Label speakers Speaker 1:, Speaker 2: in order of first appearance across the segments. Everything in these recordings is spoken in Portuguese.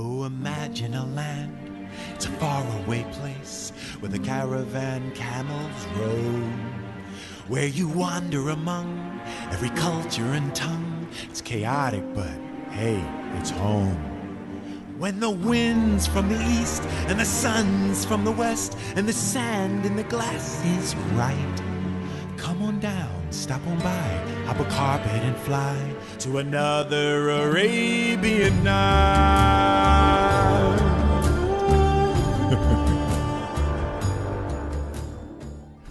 Speaker 1: Oh, imagine a land. It's a faraway place where the caravan camels roam. Where you wander among every culture and tongue. It's chaotic, but hey, it's home. When the wind's from the east and the sun's from the west and the sand in the glass is right. Come on down, stop on by, hop a carpet and fly to another Arabian night.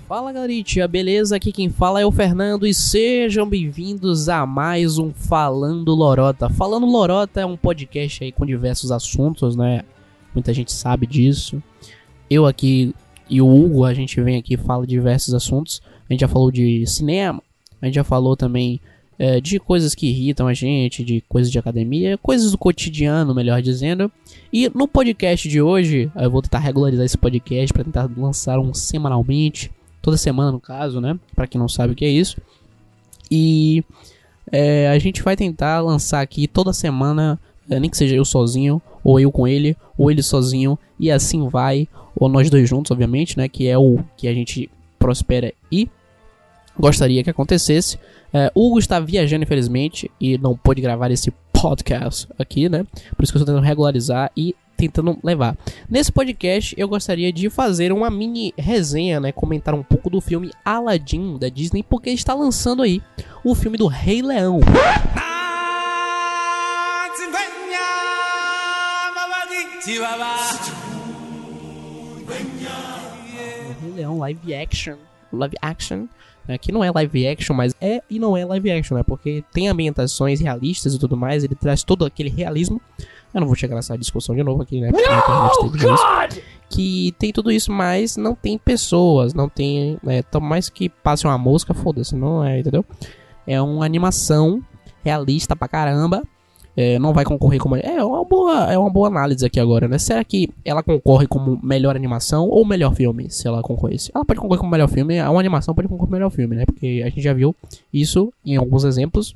Speaker 2: Fala galerinha, beleza? Aqui quem fala é o Fernando e sejam bem-vindos a mais um Falando Lorota. Falando Lorota é um podcast aí com diversos assuntos, né? Muita gente sabe disso. Eu aqui e o Hugo, a gente vem aqui e fala diversos assuntos. A gente já falou de cinema, a gente já falou também é, de coisas que irritam a gente, de coisas de academia, coisas do cotidiano, melhor dizendo. E no podcast de hoje, eu vou tentar regularizar esse podcast para tentar lançar um semanalmente toda semana no caso, né? Para quem não sabe o que é isso. E é, a gente vai tentar lançar aqui toda semana, é, nem que seja eu sozinho, ou eu com ele, ou ele sozinho, e assim vai, ou nós dois juntos, obviamente, né? Que é o que a gente prospera e gostaria que acontecesse. É, Hugo está viajando, infelizmente, e não pôde gravar esse podcast aqui, né? Por isso que eu estou tentando regularizar e tentando levar. Nesse podcast eu gostaria de fazer uma mini resenha, né, comentar um pouco do filme Aladdin da Disney, porque está lançando aí o filme do Rei Leão. O Rei Leão live action, live action, né, que não é live action, mas é e não é live action, né, porque tem ambientações realistas e tudo mais, ele traz todo aquele realismo. Eu não vou chegar nessa discussão de novo aqui, né?
Speaker 3: No, God!
Speaker 2: Que tem tudo isso, mas não tem pessoas, não tem. É, tão mais que passe uma mosca, foda-se, não é, entendeu? É uma animação realista pra caramba. É, não vai concorrer como. É uma, boa, é uma boa análise aqui agora, né? Será que ela concorre como melhor animação ou melhor filme? Se ela concorresse. Ela pode concorrer como melhor filme, uma animação pode concorrer como melhor filme, né? Porque a gente já viu isso em alguns exemplos.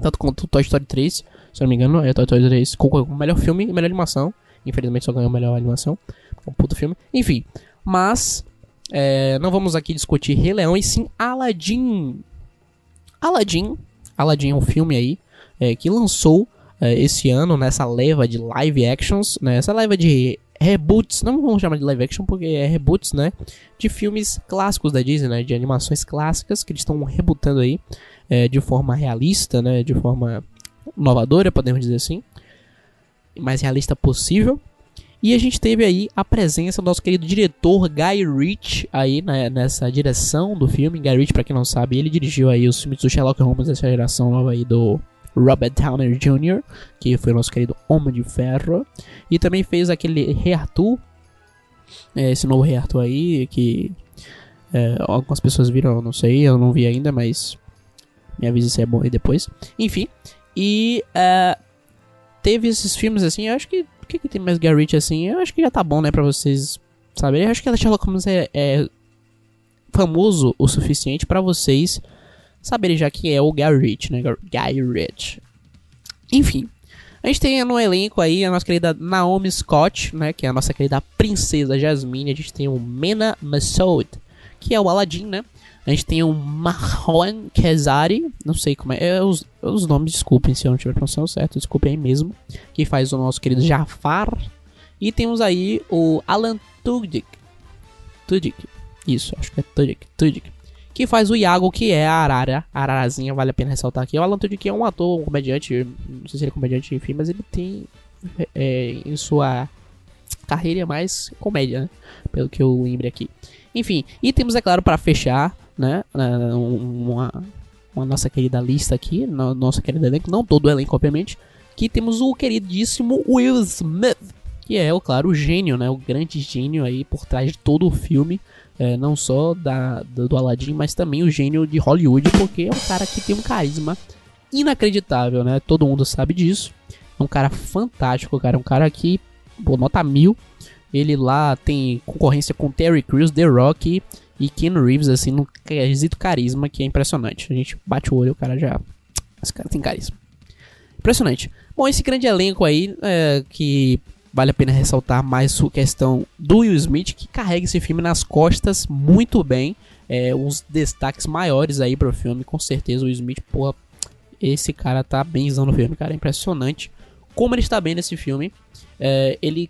Speaker 2: Tanto quanto Toy Story 3, se eu não me engano, é Toy Story 3 concorreu como melhor filme e melhor animação. Infelizmente só ganhou melhor animação. É um puto filme. Enfim, mas é, não vamos aqui discutir Rei Leão e sim Aladdin. Aladdin. Aladdin é um filme aí é, que lançou é, esse ano nessa leva de live actions, né? Essa leva de reboots, não vamos chamar de live action porque é reboots, né? De filmes clássicos da Disney, né? De animações clássicas que eles estão rebutando aí é, de forma realista, né? De forma inovadora, podemos dizer assim, mais realista possível. E a gente teve aí a presença do nosso querido diretor Guy Ritchie aí né, nessa direção do filme. Guy Ritchie, para quem não sabe, ele dirigiu aí os filmes do Sherlock Holmes dessa geração nova aí do Robert Downey Jr., que foi o nosso querido Homem de Ferro. E também fez aquele Rei é, esse novo Rei aí, que é, algumas pessoas viram, eu não sei, eu não vi ainda, mas me avise se é bom aí depois. Enfim, e uh, teve esses filmes assim, eu acho que. O que, que tem mais Garrett assim? Eu acho que já tá bom, né, pra vocês saberem. Eu acho que a Sherlock Holmes é, é famoso o suficiente para vocês saberem já quem é o Garrett, né? Guy Ritchie. Enfim, a gente tem no elenco aí a nossa querida Naomi Scott, né? Que é a nossa querida princesa Jasmine. A gente tem o Mena Massoud, que é o Aladdin, né? A gente tem o Marwan Kezari, não sei como é, é os, os, nomes, desculpem se eu não tiver pronunciando certo, desculpem aí mesmo, que faz o nosso querido Jafar. E temos aí o Alan Tudyk, Tudyk, isso, acho que é Tudyk, Tudyk, que faz o Iago, que é a Arara, Ararazinha, vale a pena ressaltar aqui. O Alan Tudyk é um ator, um comediante, não sei se ele é comediante, enfim, mas ele tem é, em sua carreira mais comédia, né? Pelo que eu lembre aqui. Enfim, e temos, é claro, para fechar, né? Uma, uma nossa querida lista aqui, no, nossa querida elenco, não todo o elenco, obviamente, que temos o queridíssimo Will Smith, que é, claro, o gênio, né? O grande gênio aí por trás de todo o filme, é, não só da, do, do Aladdin, mas também o gênio de Hollywood, porque é um cara que tem um carisma inacreditável, né? Todo mundo sabe disso. É um cara fantástico, cara, um cara que, pô, nota mil. Ele lá tem concorrência com Terry Crews, The Rock e Keanu Reeves, assim, no quesito carisma que é impressionante. A gente bate o olho o cara já. Esse cara tem carisma. Impressionante. Bom, esse grande elenco aí, é, que vale a pena ressaltar mais a questão do Will Smith, que carrega esse filme nas costas muito bem. É, uns destaques maiores aí pro filme, com certeza. O Will Smith, porra, esse cara tá benzão no filme, cara. É impressionante como ele está bem nesse filme. É, ele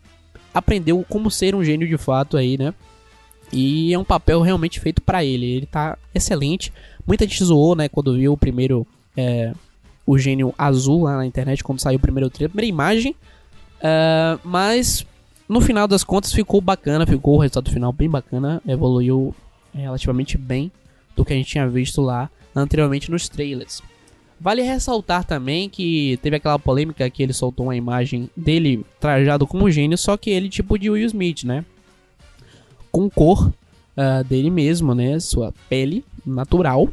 Speaker 2: aprendeu como ser um gênio de fato aí, né? E é um papel realmente feito para ele. Ele tá excelente. Muita gente zoou, né, quando viu o primeiro. É, o gênio azul lá na internet, quando saiu o primeiro trailer, a primeira imagem. Uh, mas no final das contas ficou bacana, ficou o resultado final bem bacana, evoluiu relativamente bem do que a gente tinha visto lá anteriormente nos trailers. Vale ressaltar também que teve aquela polêmica que ele soltou uma imagem dele trajado como gênio, só que ele tipo de Will Smith, né? Com cor uh, dele mesmo, né? Sua pele natural.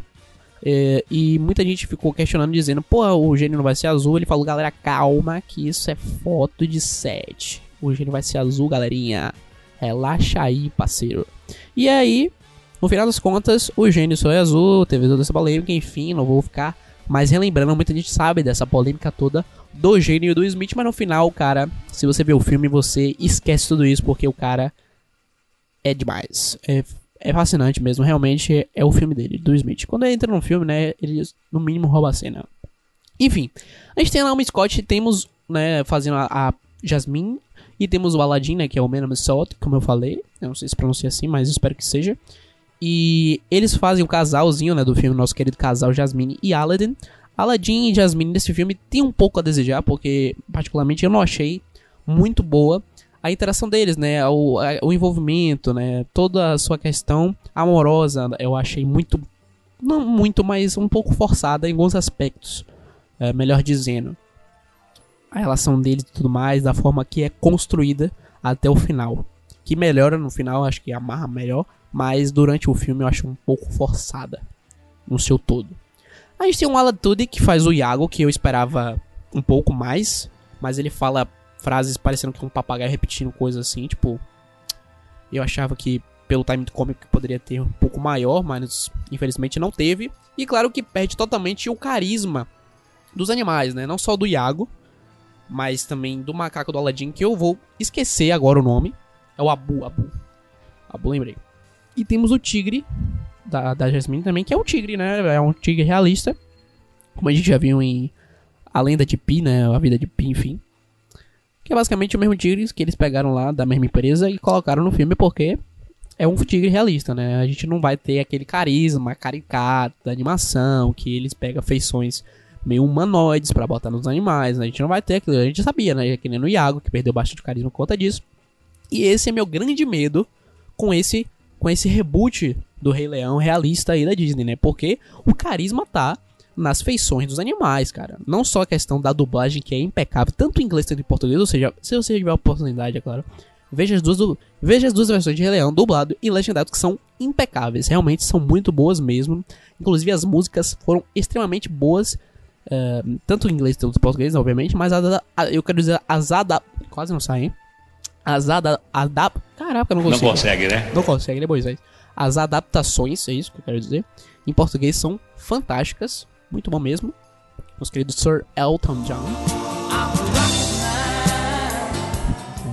Speaker 2: É, e muita gente ficou questionando, dizendo: pô, o gênio não vai ser azul. Ele falou: galera, calma, que isso é foto de set. O gênio vai ser azul, galerinha. Relaxa aí, parceiro. E aí, no final das contas, o gênio só é azul. Teve toda essa polêmica, enfim, não vou ficar mais relembrando. Muita gente sabe dessa polêmica toda do gênio do Smith, mas no final, cara, se você vê o filme, você esquece tudo isso, porque o cara é demais. É é fascinante mesmo, realmente é o filme dele, do Smith. Quando ele entra no filme, né, ele no mínimo rouba a cena. Enfim, a gente tem a Naomi Scott, temos, né, fazendo a, a Jasmine, e temos o Aladdin, né, que é o Menon Salt, como eu falei, eu não sei se pronuncia assim, mas espero que seja. E eles fazem o casalzinho, né, do filme, nosso querido casal Jasmine e Aladdin. Aladdin e Jasmine nesse filme tem um pouco a desejar, porque particularmente eu não achei muito boa a interação deles, né? O, a, o envolvimento, né? Toda a sua questão amorosa, eu achei muito. Não muito, mas um pouco forçada em alguns aspectos. É, melhor dizendo. A relação deles e tudo mais, da forma que é construída até o final. Que melhora no final, acho que amarra melhor. Mas durante o filme eu acho um pouco forçada. No seu todo. A gente tem um Alan Tudyk que faz o Iago, que eu esperava um pouco mais. Mas ele fala frases parecendo que um papagaio repetindo coisas assim, tipo. Eu achava que pelo time cômico poderia ter um pouco maior, mas infelizmente não teve. E claro que perde totalmente o carisma dos animais, né? Não só do Iago, mas também do macaco do Aladdin, que eu vou esquecer agora o nome. É o Abu, Abu. Abu, lembrei. E temos o tigre da, da Jasmine também, que é um tigre, né? É um tigre realista. Como a gente já viu em A Lenda de Pi, né? A Vida de Pi, enfim. Que é basicamente o mesmo tigre que eles pegaram lá da mesma empresa e colocaram no filme porque é um tigre realista, né? A gente não vai ter aquele carisma caricato da animação, que eles pegam feições meio humanoides para botar nos animais, né? A gente não vai ter aquilo, a gente sabia, né? Que nem no Iago, que perdeu bastante carisma por conta disso. E esse é meu grande medo com esse com esse reboot do Rei Leão realista aí da Disney, né? Porque o carisma tá nas feições dos animais, cara. Não só a questão da dublagem, que é impecável, tanto em inglês quanto em português, ou seja, se você tiver a oportunidade, é claro, veja as duas, veja as duas versões de Rei Leão, dublado e legendado, que são impecáveis. Realmente são muito boas mesmo. Inclusive as músicas foram extremamente boas, uh, tanto em inglês quanto em português, obviamente, mas a, a, eu quero dizer as adap... Quase não sai, hein? As adap... Adap... Caraca, não consigo.
Speaker 4: Não consegue, né?
Speaker 2: Não consegue, né, Moisés? As adaptações, é isso que eu quero dizer, em português são fantásticas. Muito bom mesmo. Nosso querido Sir Elton John.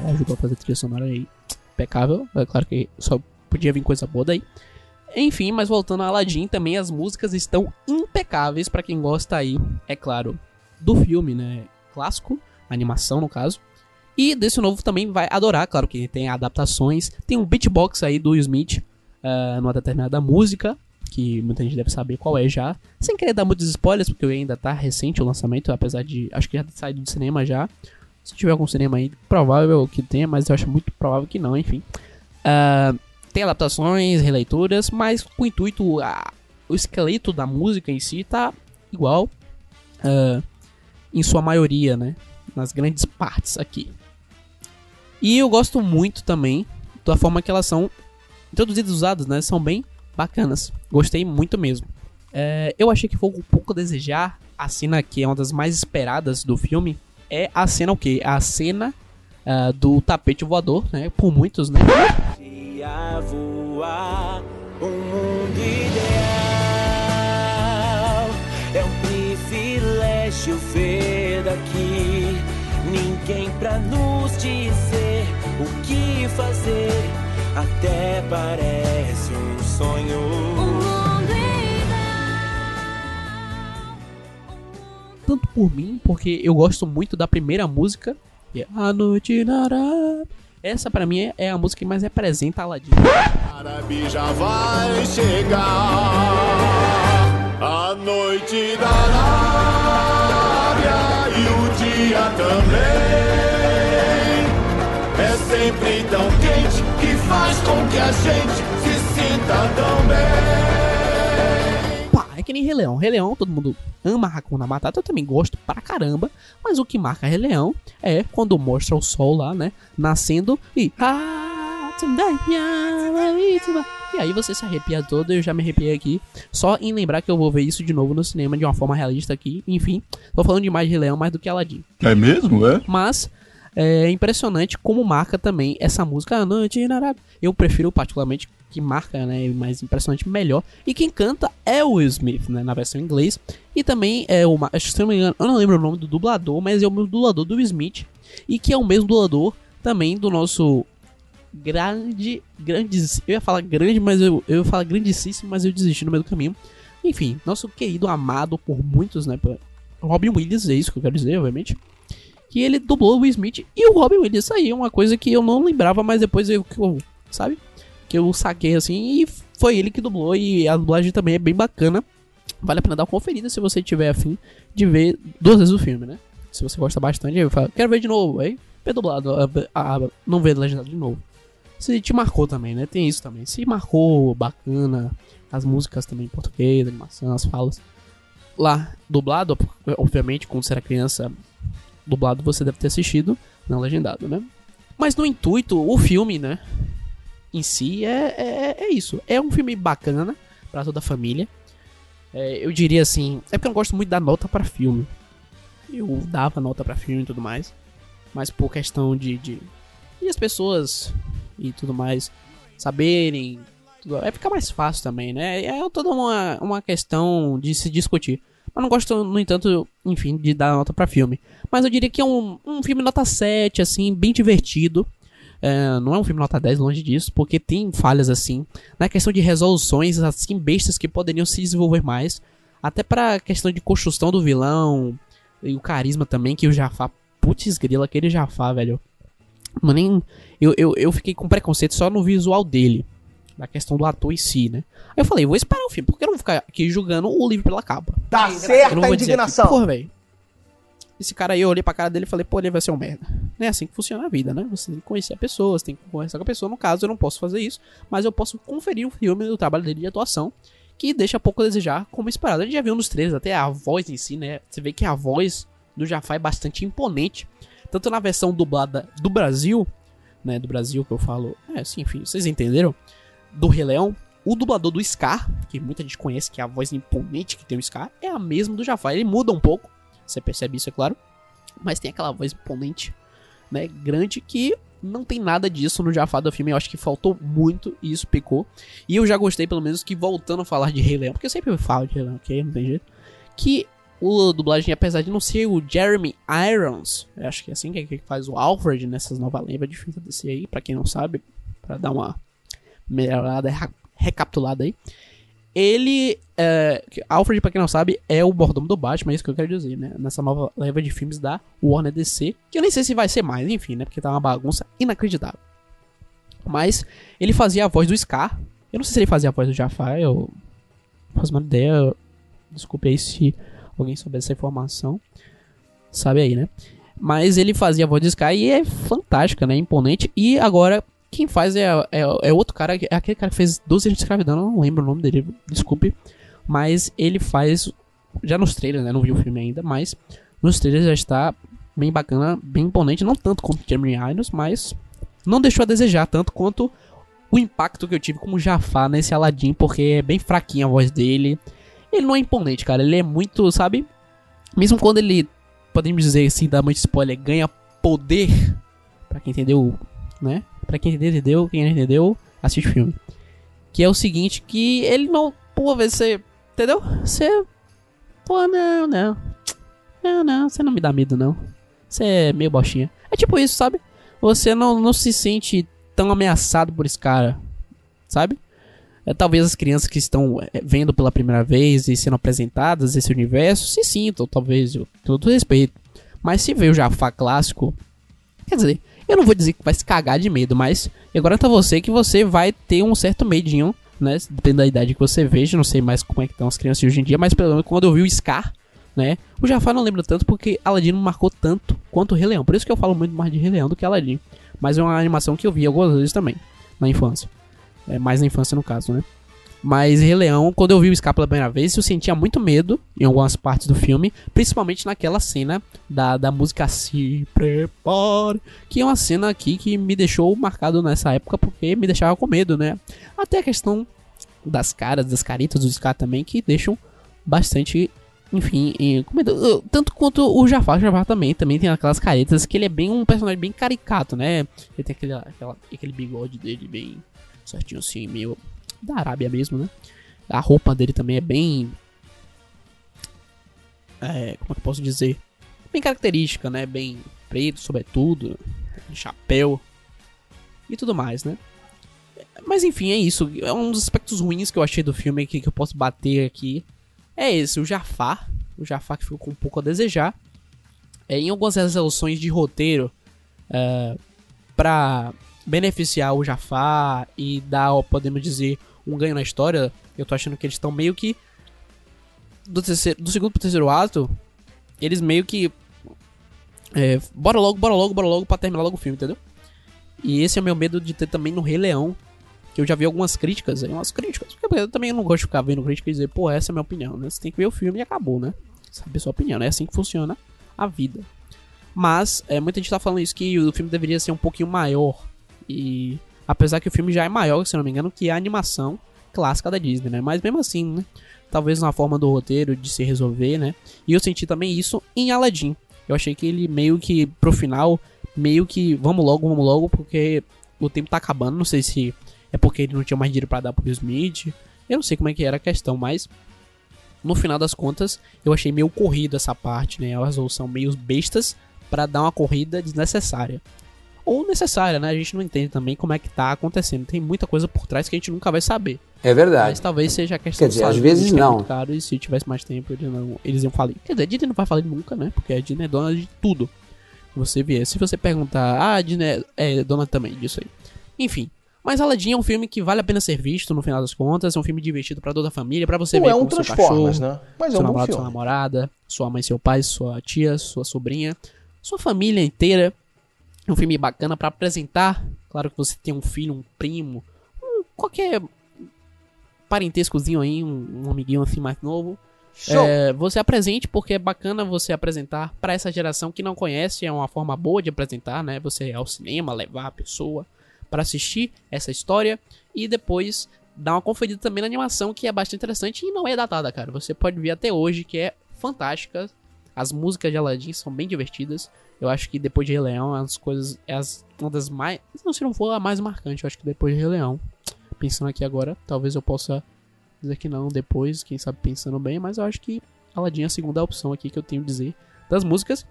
Speaker 2: É, ajudou a fazer a trilha sonora aí. Impecável. É claro que só podia vir coisa boa daí. Enfim, mas voltando a Aladdin, também as músicas estão impecáveis para quem gosta aí, é claro, do filme, né? Clássico, animação no caso. E desse novo também vai adorar, claro que tem adaptações. Tem um beatbox aí do Smith uh, numa determinada música que muita gente deve saber qual é já. Sem querer dar muitos spoilers, porque ainda tá recente o lançamento, apesar de. Acho que já saído do cinema já. Se tiver algum cinema aí, provável que tenha, mas eu acho muito provável que não, enfim. Uh, tem adaptações, releituras, mas com o intuito. O esqueleto da música em si tá igual. Uh, em sua maioria, né? Nas grandes partes aqui. E eu gosto muito também da forma que elas são introduzidas usadas, né? São bem bacanas. Gostei muito mesmo. É, eu achei que foi um pouco a desejar. A cena que é uma das mais esperadas do filme é a cena o quê? A cena uh, do tapete voador, né? Por muitos, né? Voar, um mundo ideal é um privilégio ver daqui.
Speaker 4: Ninguém pra nos dizer o que fazer, até parece um sonho.
Speaker 2: Tanto por mim, porque eu gosto muito da primeira música, que é A Noite Nará. Essa pra mim é- é a música que mais representa Aladdin.
Speaker 5: árabe já vai chegar. A noite da Arábia e o dia também. É sempre tão quente que faz com que a gente sinta tão bem.
Speaker 2: Pá, é que nem Rei Leão. Rei Leão, todo mundo ama Hakuna Matata, eu também gosto pra caramba. Mas o que marca Rei Leão é quando mostra o sol lá, né? Nascendo e. E aí você se arrepia todo, eu já me arrepiei aqui. Só em lembrar que eu vou ver isso de novo no cinema de uma forma realista aqui. Enfim, tô falando de Rei Leão mais do que Aladdin.
Speaker 6: É mesmo, é?
Speaker 2: Mas é impressionante como marca também essa música. Eu prefiro particularmente que marca, né, mais impressionante, melhor. E quem canta é o Will Smith, né, na versão em inglês. E também é o, acho que eu não me engano, eu não lembro o nome do dublador, mas é o mesmo dublador do Will Smith. E que é o mesmo dublador também do nosso grande, grandes, eu ia falar grande, mas eu, eu ia falar grandíssimo, mas eu desisti no meio do caminho. Enfim, nosso querido, amado por muitos, né, Robin Williams, é isso que eu quero dizer, obviamente que ele dublou o Will Smith e o Robin Williams. Isso aí é uma coisa que eu não lembrava, mas depois eu sabe? Que eu saquei assim e foi ele que dublou e a dublagem também é bem bacana. Vale a pena dar uma conferida se você tiver afim de ver duas vezes o filme, né? Se você gosta bastante, aí fala, quero ver de novo, aí vê dublado, ah, ah, não vê legendado de novo. Se te marcou também, né? Tem isso também. Se marcou, bacana, as músicas também em português, a animação, as falas. Lá, dublado, obviamente, quando você era criança, dublado você deve ter assistido, não legendado, né? Mas no intuito, o filme, né? Em si é, é, é isso. É um filme bacana pra toda a família. É, eu diria assim. É porque eu não gosto muito da nota pra filme. Eu dava nota pra filme e tudo mais. Mas por questão de. de e as pessoas e tudo mais saberem. tudo- é ficar mais fácil também, né? É toda uma, uma questão de se discutir. Mas não gosto, no entanto, enfim, de dar nota pra filme. Mas eu diria que é um, um filme nota 7, assim, bem divertido. É, não é um filme nota 10, longe disso, porque tem falhas, assim, na questão de resoluções, assim, bestas que poderiam se desenvolver mais. Até pra questão de construção do vilão e o carisma também, que o Jafar, putz grila, aquele Jafar, velho. Mas nem. Eu, eu, eu fiquei com preconceito só no visual dele. Da questão do ator em si, né? Aí eu falei, vou esperar o filme, porque eu não vou ficar aqui julgando o livro pela capa.
Speaker 7: Tá certa
Speaker 2: vou
Speaker 7: a indignação.
Speaker 2: aqui, Porra, velho. Esse cara aí, eu olhei pra cara dele e falei, pô, ele vai ser um merda. Não é assim que funciona a vida, né? Você tem que conhecer a pessoa, você tem que conversar com a pessoa. No caso, eu não posso fazer isso, mas eu posso conferir o filme do trabalho dele de atuação, que deixa pouco a desejar, como esperado. A gente já viu nos trailers, até a voz em si, né? Você vê que a voz do Jafar é bastante imponente. Tanto na versão dublada do Brasil, né? Do Brasil que eu falo. É, sim, enfim, vocês entenderam? Do Rei. O dublador do Scar, que muita gente conhece, que é a voz imponente que tem o Scar, é a mesma do Jafar. Ele muda um pouco, você percebe isso, é claro. Mas tem aquela voz imponente, né? Grande que não tem nada disso no Jafar do filme. Eu acho que faltou muito e isso pecou. E eu já gostei, pelo menos, que voltando a falar de Rei Leão, porque eu sempre falo de Rei Leão, ok? Não tem jeito. Que o dublagem, apesar de não ser o Jeremy Irons, acho que é assim que, é que faz o Alfred nessas novas levas de desse aí, pra quem não sabe, pra dar uma melhorada, re- recapitulada aí. Ele, é, Alfred, pra quem não sabe, é o mordomo do Batman, é isso que eu quero dizer, né? Nessa nova leva de filmes da Warner DC, que eu nem sei se vai ser mais, enfim, né? Porque tá uma bagunça inacreditável. Mas ele fazia a voz do Scar. Eu não sei se ele fazia a voz do Jafar, eu não faço uma ideia. Desculpe aí se alguém souber dessa informação. Sabe aí, né? Mas ele fazia a voz do Scar e é fantástica, né? Imponente. E agora, quem faz é, é, é outro cara, é aquele cara que fez 12 anos de escravidão, não lembro o nome dele, desculpe. Mas ele faz, já nos trailers, né? Não vi o filme ainda, mas nos trailers já está bem bacana, bem imponente. Não tanto quanto Jeremy Irons, mas não deixou a desejar tanto quanto o impacto que eu tive com o Jafar nesse Aladdin, porque é bem fraquinha a voz dele. Ele não é imponente, cara. Ele é muito, sabe? Mesmo quando ele, podemos dizer assim, dá muito spoiler, ganha poder. Pra quem entendeu, né? Pra quem entendeu. Quem não entendeu, assiste o filme. Que é o seguinte, que ele não... Pô, você... Entendeu? Você... Pô, não, não. Não, não, você não me dá medo, não. Você é meio bochinha. É tipo isso, sabe? Você não, não se sente tão ameaçado por esse cara, sabe? É, talvez as crianças que estão é, vendo pela primeira vez e sendo apresentadas esse universo se sintam, talvez, tenho todo respeito. Mas se vê o Jafar clássico, quer dizer, eu não vou dizer que vai se cagar de medo, mas eu garanto a você que você vai ter um certo medinho, né? Dependendo da idade que você veja, não sei mais como é que estão as crianças hoje em dia, mas pelo menos quando eu vi o Scar, né? O Jafar não lembro tanto porque Aladdin não marcou tanto quanto o Rei Leão. Por isso que eu falo muito mais de Rei Leão do que Aladdin. Mas é uma animação que eu vi algumas vezes também, na infância. É, mais na infância no caso, né? Mas Rei Leão, quando eu vi o Scar pela primeira vez, eu sentia muito medo em algumas partes do filme, principalmente naquela cena da, da música Se Prepare, que é uma cena aqui que me deixou marcado nessa época porque me deixava com medo, né? Até a questão das caras, das caritas do Scar também, que deixam bastante, enfim, com medo. Tanto quanto o Jafar, o Jafar também, também tem aquelas caretas que ele é bem um personagem bem caricato, né? Ele tem aquele, aquela, aquele bigode dele bem certinho assim, meio da Arábia mesmo, né? A roupa dele também é bem. É, como é que eu posso dizer? Bem característica, né? Bem preto, sobretudo, chapéu e tudo mais, né? Mas enfim, é isso. É um dos aspectos ruins que eu achei do filme que, que eu posso bater aqui. É esse, o Jafar. O Jafar que ficou com um pouco a desejar. É, em algumas resoluções de roteiro, é, pra beneficiar o Jafar e dar, podemos dizer, um ganho na história, eu tô achando que eles estão meio que. Do, terceiro, do segundo pro terceiro ato, eles meio que. É, bora logo, bora logo, bora logo pra terminar logo o filme, entendeu? E esse é o meu medo de ter também no Rei Leão. Que eu já vi algumas críticas, aí, umas críticas. Porque eu também não gosto de ficar vendo crítica e dizer, pô, essa é a minha opinião, né? Você tem que ver o filme e acabou, né? Saber sua opinião, né? É assim que funciona a vida. Mas, é, muita gente tá falando isso que o filme deveria ser um pouquinho maior. E apesar que o filme já é maior, se não me engano, que a animação clássica da Disney, né? Mas mesmo assim, né? Talvez na forma do roteiro de se resolver, né? E eu senti também isso em Aladdin. Eu achei que ele meio que pro final, meio que vamos logo, vamos logo, porque o tempo tá acabando. Não sei se é porque ele não tinha mais dinheiro pra dar pro Will Smith. Eu não sei como é que era a questão, mas no final das contas, eu achei meio corrido essa parte, né? A resolução meio bestas pra dar uma corrida desnecessária ou necessária, né? A gente não entende também como é que tá acontecendo. Tem muita coisa por trás que a gente nunca vai saber.
Speaker 6: É verdade.
Speaker 2: Mas talvez seja a questão
Speaker 6: Quer dizer, às vezes
Speaker 2: que é
Speaker 6: não.
Speaker 2: muito caro, e se tivesse mais tempo, eles, não, eles iam falir. Quer dizer, a Disney não vai falir nunca, né? Porque a Disney é dona de tudo. Você vier. Se você perguntar, ah, a Disney é é dona também disso aí. Enfim. Mas Aladdin é um filme que vale a pena ser visto no final das contas. É um filme divertido pra toda a família, pra você
Speaker 7: Não
Speaker 2: ver
Speaker 7: é um
Speaker 2: com seu cachorro,
Speaker 7: né? Mas é
Speaker 2: seu
Speaker 7: um bom
Speaker 2: namorado, sua namorada, sua mãe, seu pai, sua tia, sua sobrinha, sua família inteira. É um filme bacana pra apresentar. Claro que você tem um filho, um primo, um, qualquer parentescozinho aí, um, um amiguinho assim mais novo. É, você apresente porque é bacana você apresentar pra essa geração que não conhece, é uma forma boa de apresentar, né? Você ir ao cinema, levar a pessoa pra assistir essa história e depois dar uma conferida também na animação que é bastante interessante e não é datada, cara. Você pode ver até hoje que é fantástica. As músicas de Aladdin são bem divertidas. Eu acho que depois de Rei Leão, as coisas é as, uma das mais, não se não for a mais marcante, eu acho que depois de Rei Leão. Pensando aqui agora, talvez eu possa dizer que não depois, quem sabe pensando bem, mas eu acho que Aladdin é a segunda opção aqui que eu tenho a dizer das músicas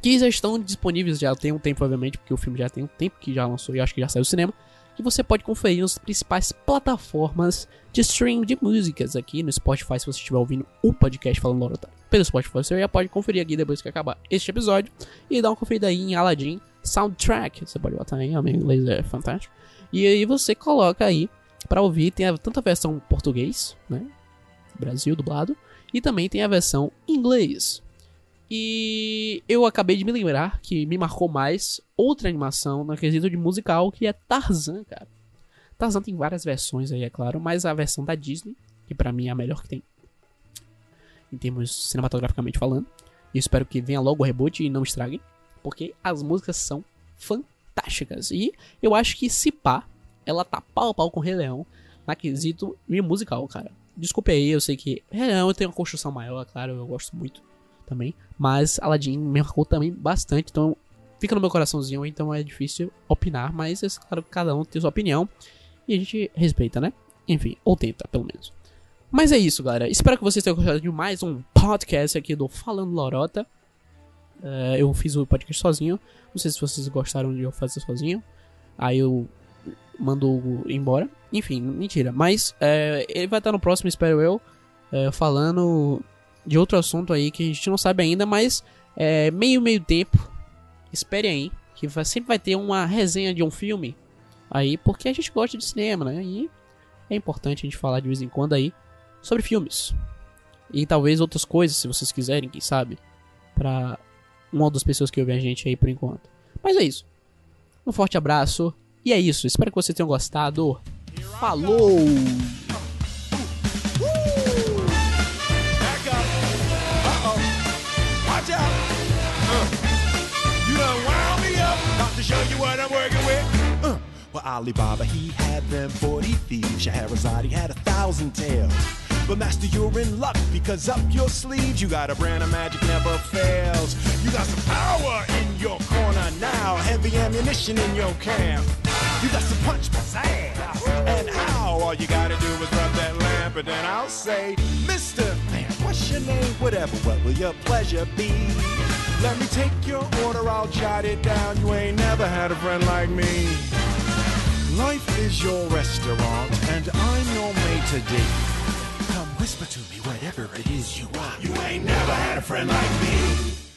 Speaker 2: que já estão disponíveis, já tem um tempo, obviamente, porque o filme já tem um tempo que já lançou e acho que já saiu do cinema. E você pode conferir nas principais plataformas de stream de músicas aqui no Spotify, se você estiver ouvindo o podcast falando Lorota pelo Spotify, você já pode conferir aqui depois que acabar este episódio e dar uma conferida aí em Aladdin Soundtrack. Você pode botar aí, meu inglês é fantástico. E aí você coloca aí pra ouvir, tem tanto a versão português, né? Brasil dublado, e também tem a versão inglês. E eu acabei de me lembrar que me marcou mais outra animação no quesito de musical, que é Tarzan, cara. Tarzan tem várias versões aí, é claro, mas a versão da Disney, que pra mim é a melhor que tem, em termos cinematograficamente falando. E espero que venha logo o reboot e não estraguem, porque as músicas são fantásticas. E eu acho que se pá, ela tá pau a pau com o Rei Leão na quesito musical, cara. Desculpe aí, eu sei que Rei Leão tem uma construção maior, claro, eu gosto muito também. Mas Aladdin me marcou também bastante, então fica no meu coraçãozinho, então é difícil opinar, mas é claro que cada um tem sua opinião e a gente respeita, né? Enfim, ou tenta, pelo menos. Mas é isso, galera. Espero que vocês tenham gostado de mais um podcast aqui do Falando Lorota. É, eu fiz o podcast sozinho. Não sei se vocês gostaram de eu fazer sozinho. Aí eu mandou embora. Enfim, mentira. Mas é, ele vai estar no próximo, espero eu, é, falando de outro assunto aí que a gente não sabe ainda, mas é, meio meio tempo. Espere aí, que vai, sempre vai ter uma resenha de um filme aí, porque a gente gosta de cinema, né? E é importante a gente falar de vez em quando aí sobre filmes. E talvez outras coisas, se vocês quiserem, quem sabe, pra uma das pessoas que ouvem a gente aí por enquanto. Mas é isso. Um forte abraço. E é isso. Espero que vocês tenham gostado. Falou!
Speaker 5: Uh. Alibaba, he had them 40 thieves. Had a thousand tales. But master, you're in luck because up your sleeves you got a brand of magic never fails. You got some power in your corner now, heavy ammunition in your camp. You got some punch, pizzazz, and how? All you gotta do is rub that lamp, and then I'll say, Mister Man, what's your name? Whatever, what will your pleasure be? Let me take your order, I'll jot it down. You ain't never had a friend like me. Life is your restaurant, and I'm your maitre d'. Whisper to me whatever it is you want. You ain't never had a friend like me.